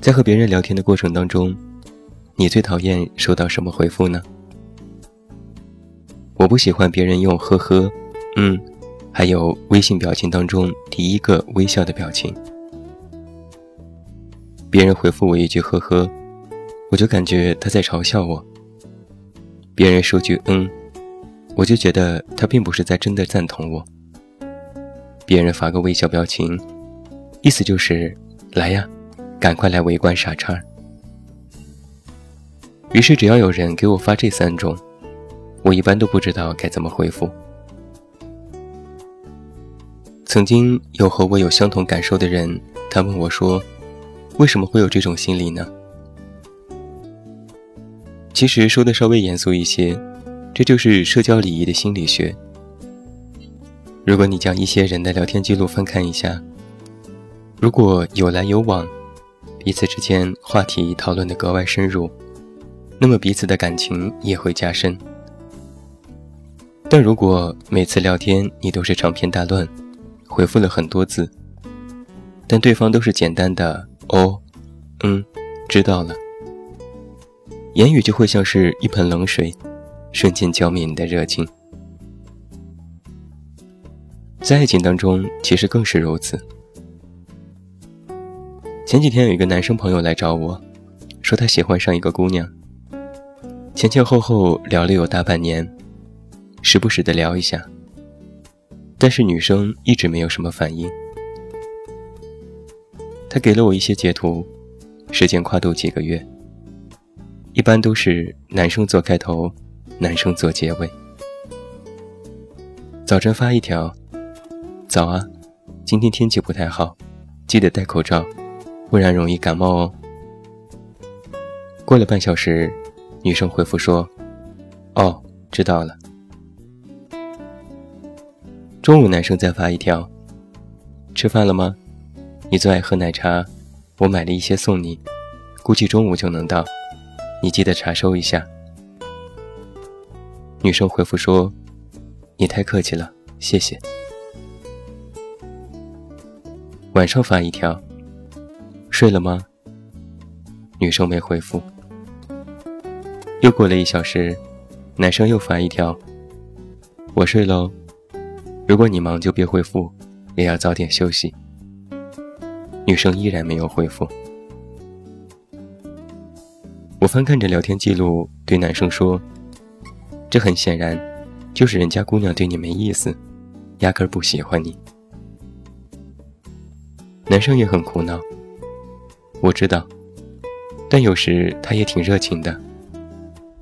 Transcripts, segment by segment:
在和别人聊天的过程当中，你最讨厌收到什么回复呢？我不喜欢别人用呵呵、嗯，还有微信表情当中第一个微笑的表情。别人回复我一句呵呵，我就感觉他在嘲笑我。别人说句嗯。我就觉得他并不是在真的赞同我。别人发个微笑表情，意思就是来呀，赶快来围观傻叉。于是只要有人给我发这三种，我一般都不知道该怎么回复。曾经有和我有相同感受的人，他问我说：“为什么会有这种心理呢？”其实说的稍微严肃一些。这就是社交礼仪的心理学。如果你将一些人的聊天记录翻看一下，如果有来有往，彼此之间话题讨论的格外深入，那么彼此的感情也会加深。但如果每次聊天你都是长篇大论，回复了很多字，但对方都是简单的“哦，嗯，知道了”，言语就会像是一盆冷水。瞬间浇灭你的热情，在爱情当中，其实更是如此。前几天有一个男生朋友来找我，说他喜欢上一个姑娘，前前后后聊了有大半年，时不时的聊一下，但是女生一直没有什么反应。他给了我一些截图，时间跨度几个月，一般都是男生做开头。男生做结尾。早晨发一条：“早啊，今天天气不太好，记得戴口罩，不然容易感冒哦。”过了半小时，女生回复说：“哦，知道了。”中午男生再发一条：“吃饭了吗？你最爱喝奶茶，我买了一些送你，估计中午就能到，你记得查收一下。”女生回复说：“你太客气了，谢谢。”晚上发一条：“睡了吗？”女生没回复。又过了一小时，男生又发一条：“我睡喽，如果你忙就别回复，也要早点休息。”女生依然没有回复。我翻看着聊天记录，对男生说。这很显然，就是人家姑娘对你没意思，压根儿不喜欢你。男生也很苦恼，我知道，但有时他也挺热情的，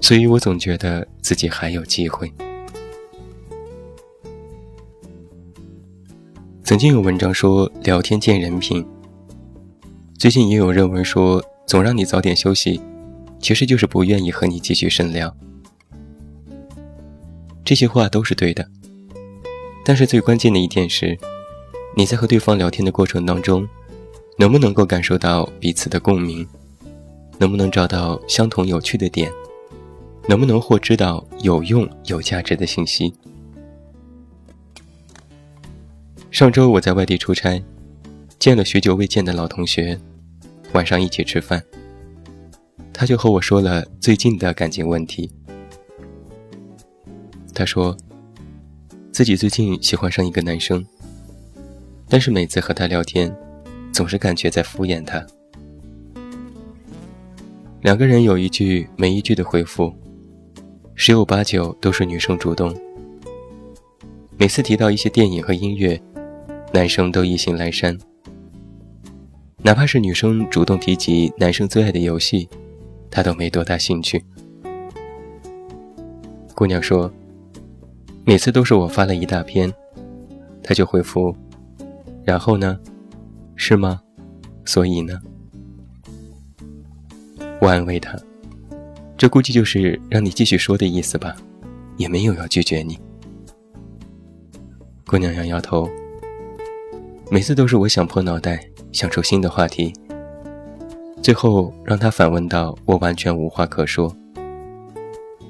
所以我总觉得自己还有机会。曾经有文章说聊天见人品，最近也有热文说总让你早点休息，其实就是不愿意和你继续深聊。这些话都是对的，但是最关键的一点是，你在和对方聊天的过程当中，能不能够感受到彼此的共鸣，能不能找到相同有趣的点，能不能获知到有用有价值的信息。上周我在外地出差，见了许久未见的老同学，晚上一起吃饭，他就和我说了最近的感情问题。他说，自己最近喜欢上一个男生，但是每次和他聊天，总是感觉在敷衍他。两个人有一句没一句的回复，十有八九都是女生主动。每次提到一些电影和音乐，男生都意兴阑珊。哪怕是女生主动提及男生最爱的游戏，他都没多大兴趣。姑娘说。每次都是我发了一大篇，他就回复，然后呢？是吗？所以呢？我安慰他：“这估计就是让你继续说的意思吧，也没有要拒绝你。”姑娘摇摇头。每次都是我想破脑袋想出新的话题，最后让他反问到我完全无话可说，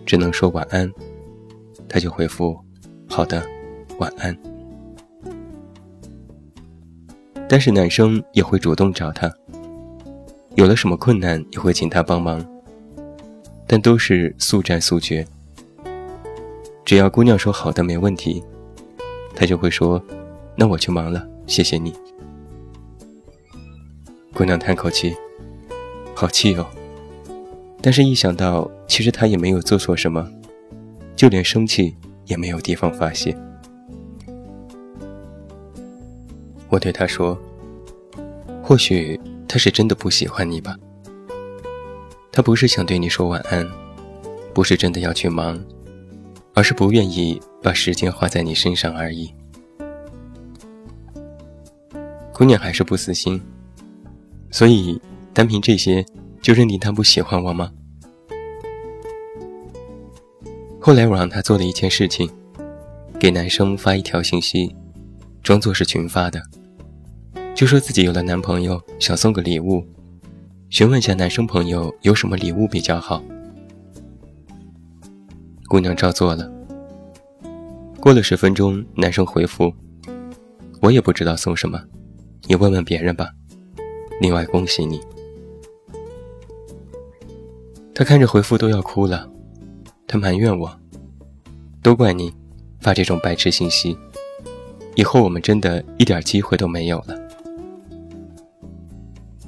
只能说晚安。他就回复：“好的，晚安。”但是男生也会主动找她，有了什么困难也会请她帮忙，但都是速战速决。只要姑娘说好的没问题，他就会说：“那我去忙了。”谢谢你，姑娘叹口气，好气哦。但是，一想到其实他也没有做错什么，就连生气也没有地方发泄。我对他说：“或许他是真的不喜欢你吧。他不是想对你说晚安，不是真的要去忙，而是不愿意把时间花在你身上而已。”姑娘还是不死心，所以单凭这些就认定他不喜欢我吗？后来我让他做了一件事情，给男生发一条信息，装作是群发的，就说自己有了男朋友，想送个礼物，询问下男生朋友有什么礼物比较好。姑娘照做了。过了十分钟，男生回复：“我也不知道送什么。”你问问别人吧。另外，恭喜你。他看着回复都要哭了，他埋怨我，都怪你发这种白痴信息，以后我们真的一点机会都没有了。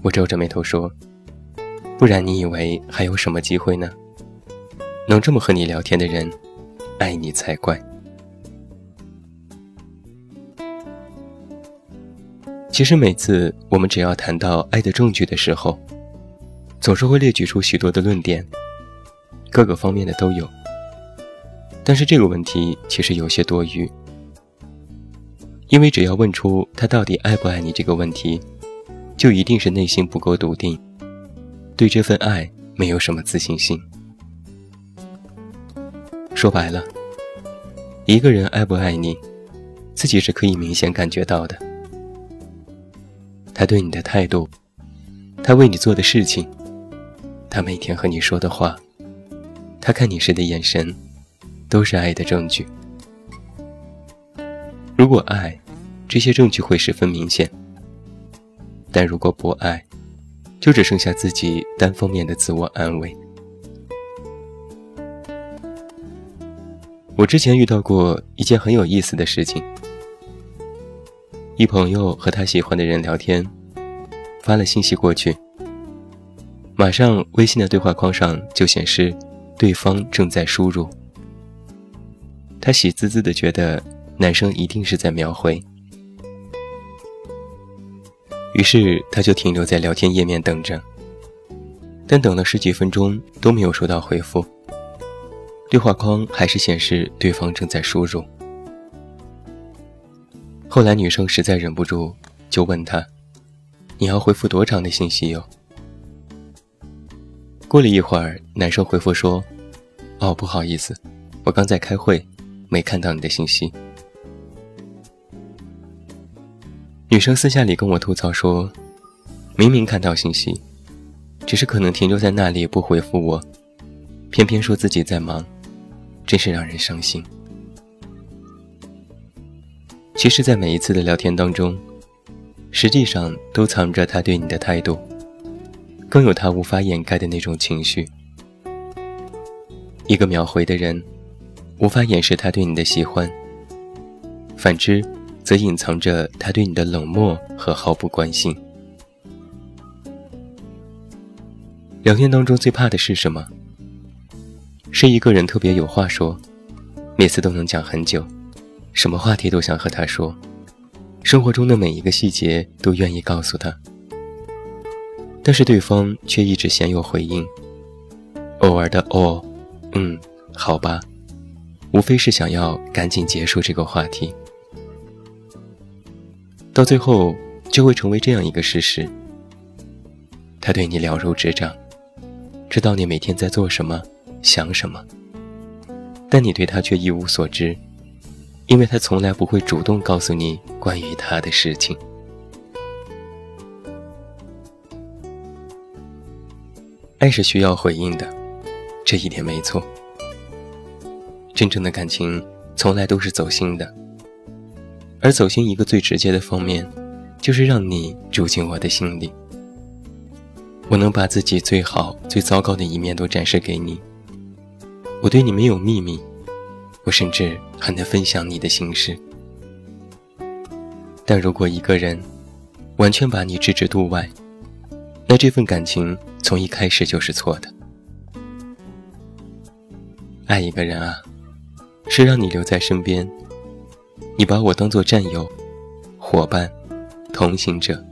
我皱着眉头说：“不然你以为还有什么机会呢？能这么和你聊天的人，爱你才怪。”其实每次我们只要谈到爱的证据的时候，总是会列举出许多的论点，各个方面的都有。但是这个问题其实有些多余，因为只要问出他到底爱不爱你这个问题，就一定是内心不够笃定，对这份爱没有什么自信心。说白了，一个人爱不爱你，自己是可以明显感觉到的。他对你的态度，他为你做的事情，他每天和你说的话，他看你时的眼神，都是爱的证据。如果爱，这些证据会十分明显；但如果不爱，就只剩下自己单方面的自我安慰。我之前遇到过一件很有意思的事情。一朋友和他喜欢的人聊天，发了信息过去，马上微信的对话框上就显示对方正在输入。他喜滋滋的觉得男生一定是在秒回，于是他就停留在聊天页面等着，但等了十几分钟都没有收到回复，对话框还是显示对方正在输入。后来女生实在忍不住，就问他：“你要回复多长的信息哟？”过了一会儿，男生回复说：“哦，不好意思，我刚在开会，没看到你的信息。”女生私下里跟我吐槽说：“明明看到信息，只是可能停留在那里不回复我，偏偏说自己在忙，真是让人伤心。”其实，在每一次的聊天当中，实际上都藏着他对你的态度，更有他无法掩盖的那种情绪。一个秒回的人，无法掩饰他对你的喜欢；反之，则隐藏着他对你的冷漠和毫不关心。聊天当中最怕的是什么？是一个人特别有话说，每次都能讲很久。什么话题都想和他说，生活中的每一个细节都愿意告诉他，但是对方却一直鲜有回应，偶尔的哦，嗯，好吧，无非是想要赶紧结束这个话题，到最后就会成为这样一个事实：他对你了如指掌，知道你每天在做什么，想什么，但你对他却一无所知，因为他从来不会主动告诉你关于他的事情。爱是需要回应的，这一点没错。真正的感情从来都是走心的，而走心一个最直接的方面，就是让你住进我的心里。我能把自己最好、最糟糕的一面都展示给你。我对你没有秘密，我甚至还能分享你的心事。但如果一个人完全把你置之度外，那这份感情从一开始就是错的。爱一个人啊。是让你留在身边，你把我当做战友、伙伴、同行者，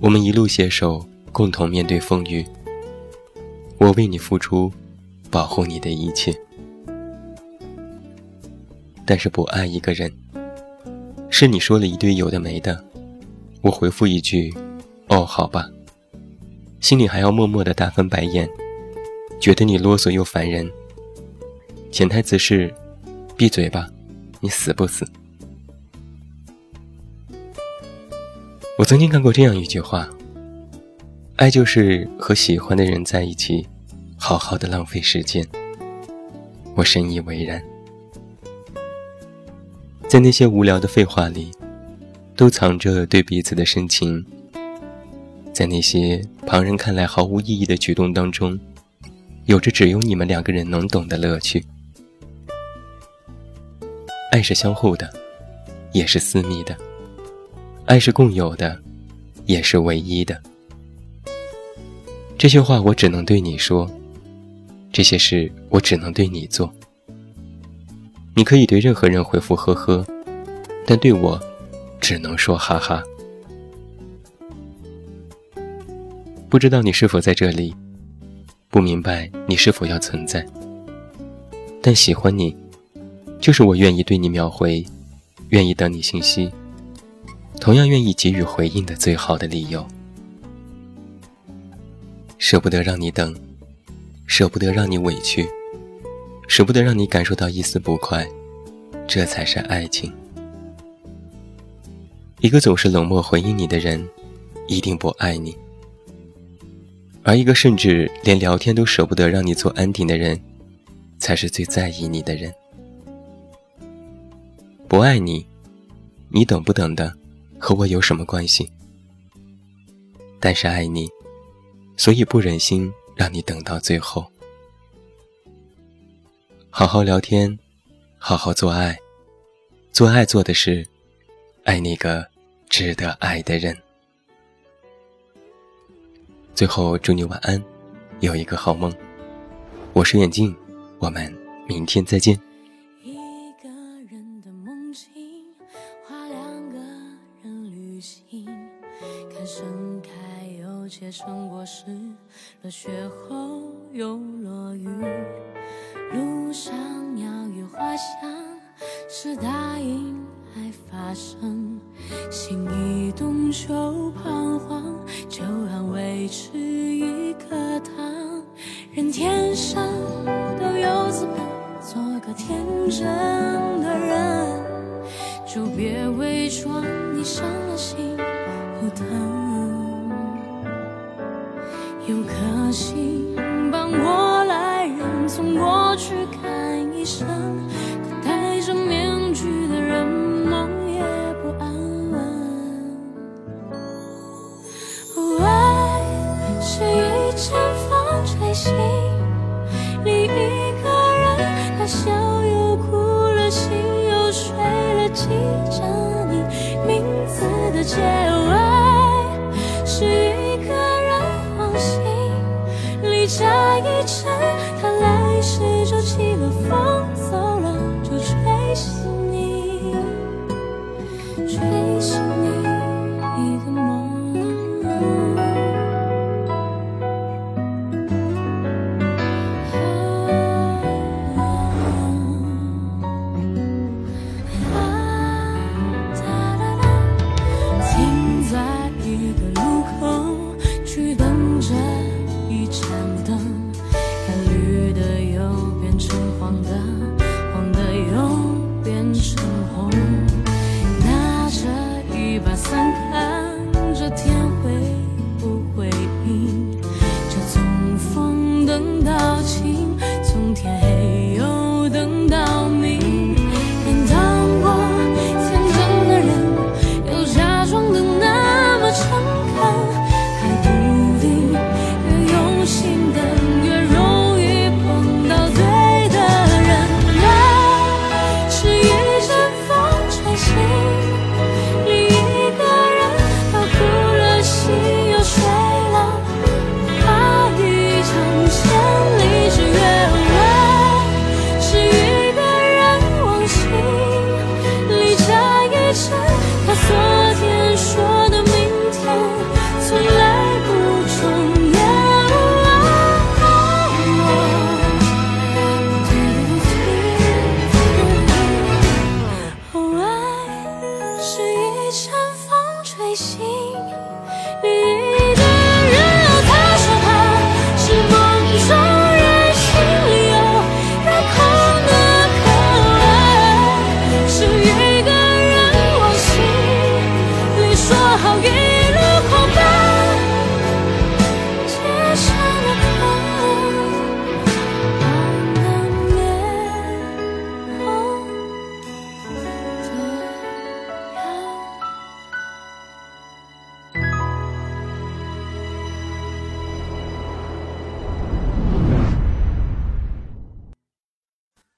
我们一路携手，共同面对风雨。我为你付出，保护你的一切。但是不爱一个人，是你说了一堆有的没的，我回复一句：“哦，好吧。”心里还要默默的大翻白眼，觉得你啰嗦又烦人。潜台词是：闭嘴吧，你死不死？我曾经看过这样一句话：爱就是和喜欢的人在一起，好好的浪费时间。我深以为然。在那些无聊的废话里，都藏着对彼此的深情；在那些旁人看来毫无意义的举动当中，有着只有你们两个人能懂的乐趣。爱是相互的，也是私密的；爱是共有的，也是唯一的。这些话我只能对你说，这些事我只能对你做。你可以对任何人回复呵呵，但对我，只能说哈哈。不知道你是否在这里，不明白你是否要存在，但喜欢你。就是我愿意对你秒回，愿意等你信息，同样愿意给予回应的最好的理由。舍不得让你等，舍不得让你委屈，舍不得让你感受到一丝不快，这才是爱情。一个总是冷漠回应你的人，一定不爱你；而一个甚至连聊天都舍不得让你做安定的人，才是最在意你的人。不爱你，你等不等的，和我有什么关系？但是爱你，所以不忍心让你等到最后。好好聊天，好好做爱，做爱做的是爱那个值得爱的人。最后祝你晚安，有一个好梦。我是眼镜，我们明天再见。成果时，落雪后又落雨，路上鸟语花香，是答应爱发生。心一动就彷徨，就安慰吃一颗糖。人天生都有资本做个天真的人，就别伪装你伤了心不疼。有颗心帮我来人，从过去看一生。可戴着面具的人，梦也不安稳。爱是一阵风吹醒另一个人，他笑又哭了，醒又睡了，记着你名字的街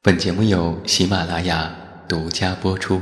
本节目由喜马拉雅独家播出。